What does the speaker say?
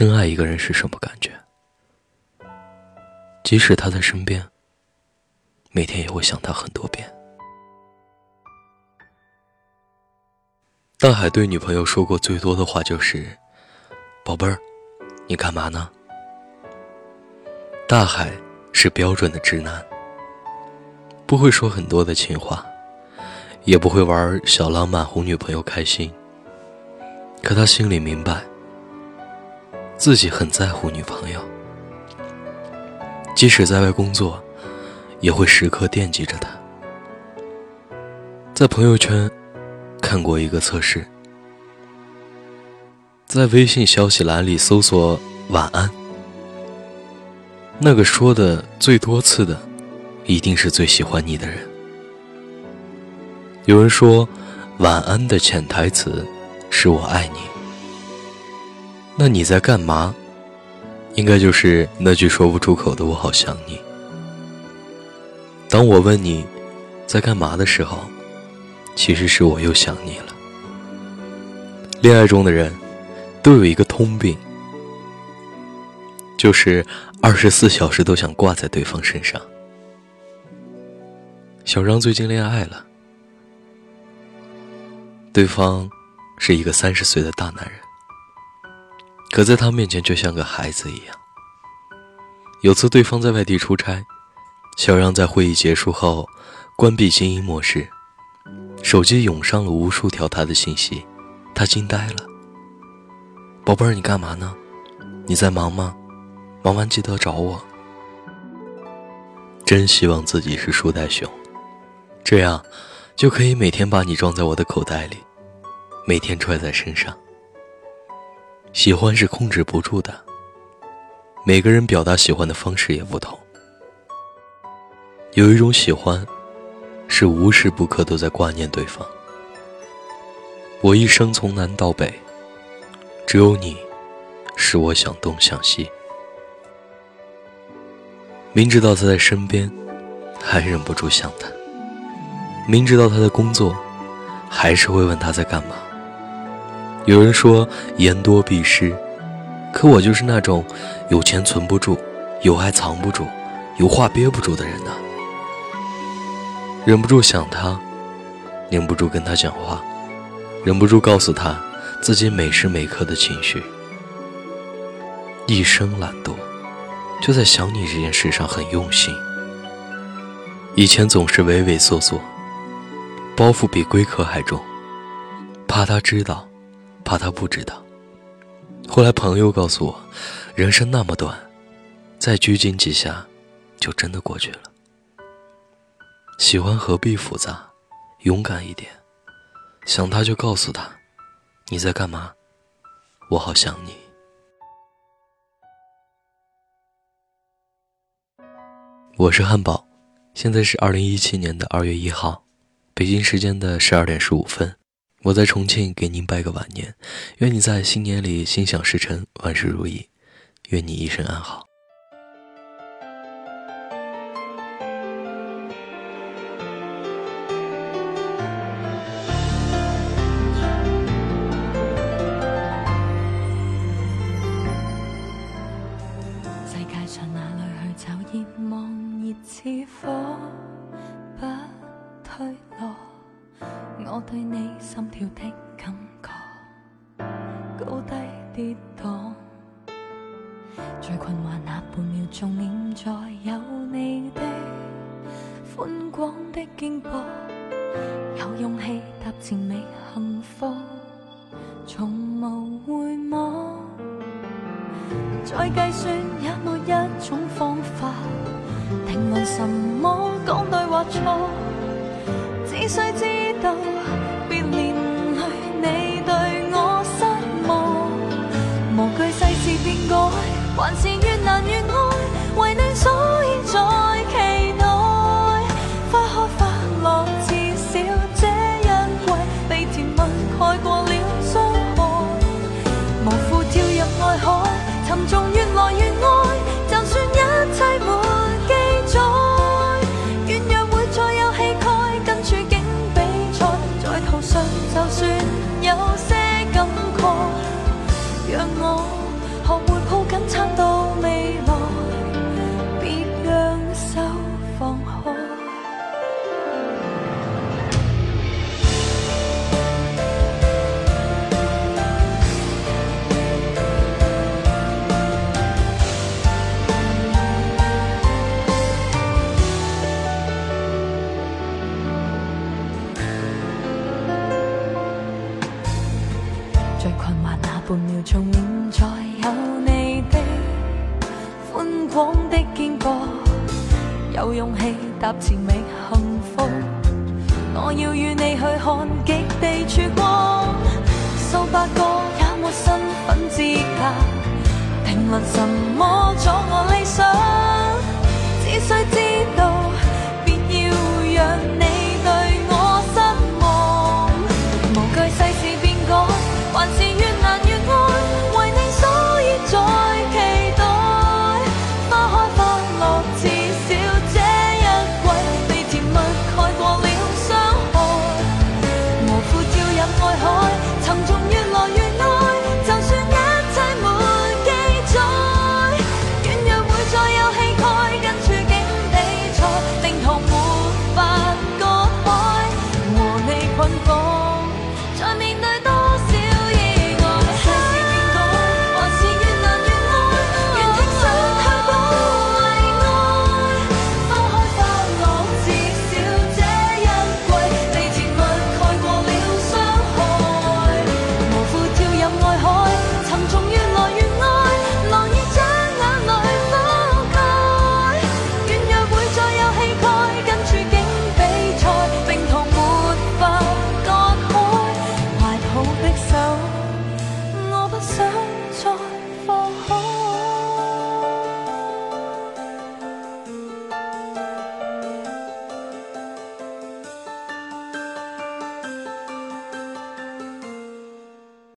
深爱一个人是什么感觉？即使他在身边，每天也会想他很多遍。大海对女朋友说过最多的话就是：“宝贝儿，你干嘛呢？”大海是标准的直男，不会说很多的情话，也不会玩小浪漫哄女朋友开心。可他心里明白，自己很在乎女朋友，即使在外工作，也会时刻惦记着她。在朋友圈。看过一个测试，在微信消息栏里搜索“晚安”，那个说的最多次的，一定是最喜欢你的人。有人说，“晚安”的潜台词是我爱你，那你在干嘛？应该就是那句说不出口的“我好想你”。当我问你在干嘛的时候。其实是我又想你了。恋爱中的人，都有一个通病，就是二十四小时都想挂在对方身上。小张最近恋爱了，对方是一个三十岁的大男人，可在他面前却像个孩子一样。有次对方在外地出差，小让在会议结束后关闭静音模式。手机涌上了无数条他的信息，他惊呆了。宝贝儿，你干嘛呢？你在忙吗？忙完记得找我。真希望自己是树袋熊，这样就可以每天把你装在我的口袋里，每天揣在身上。喜欢是控制不住的，每个人表达喜欢的方式也不同。有一种喜欢。是无时不刻都在挂念对方。我一生从南到北，只有你，使我想东想西。明知道他在身边，还忍不住想他；明知道他在工作，还是会问他在干嘛。有人说言多必失，可我就是那种有钱存不住、有爱藏不住、有话憋不住的人呢。忍不住想他，忍不住跟他讲话，忍不住告诉他自己每时每刻的情绪。一生懒惰，就在想你这件事上很用心。以前总是畏畏缩缩，包袱比龟壳还重，怕他知道，怕他不知道。后来朋友告诉我，人生那么短，再拘谨几下，就真的过去了。喜欢何必复杂，勇敢一点，想他就告诉他，你在干嘛？我好想你。我是汉堡，现在是二零一七年的二月一号，北京时间的十二点十五分，我在重庆给您拜个晚年，愿你在新年里心想事成，万事如意，愿你一生安好。我对你心跳的感觉，高低跌宕，最困惑那半秒钟，念在有你的宽广的肩膊，有勇气踏前未幸福，从无回望，再计算也没一种方法，定论什么讲对或错，只需知道别连累你对我失望。无惧世事变改还是越难越爱为你所以在。有些最困惑那半秒钟，念在有你的宽广的肩膊，有勇气踏前觅幸福。我要与你去看极地曙光，数百个也没身份资格，评论什么阻我理想，只需知道。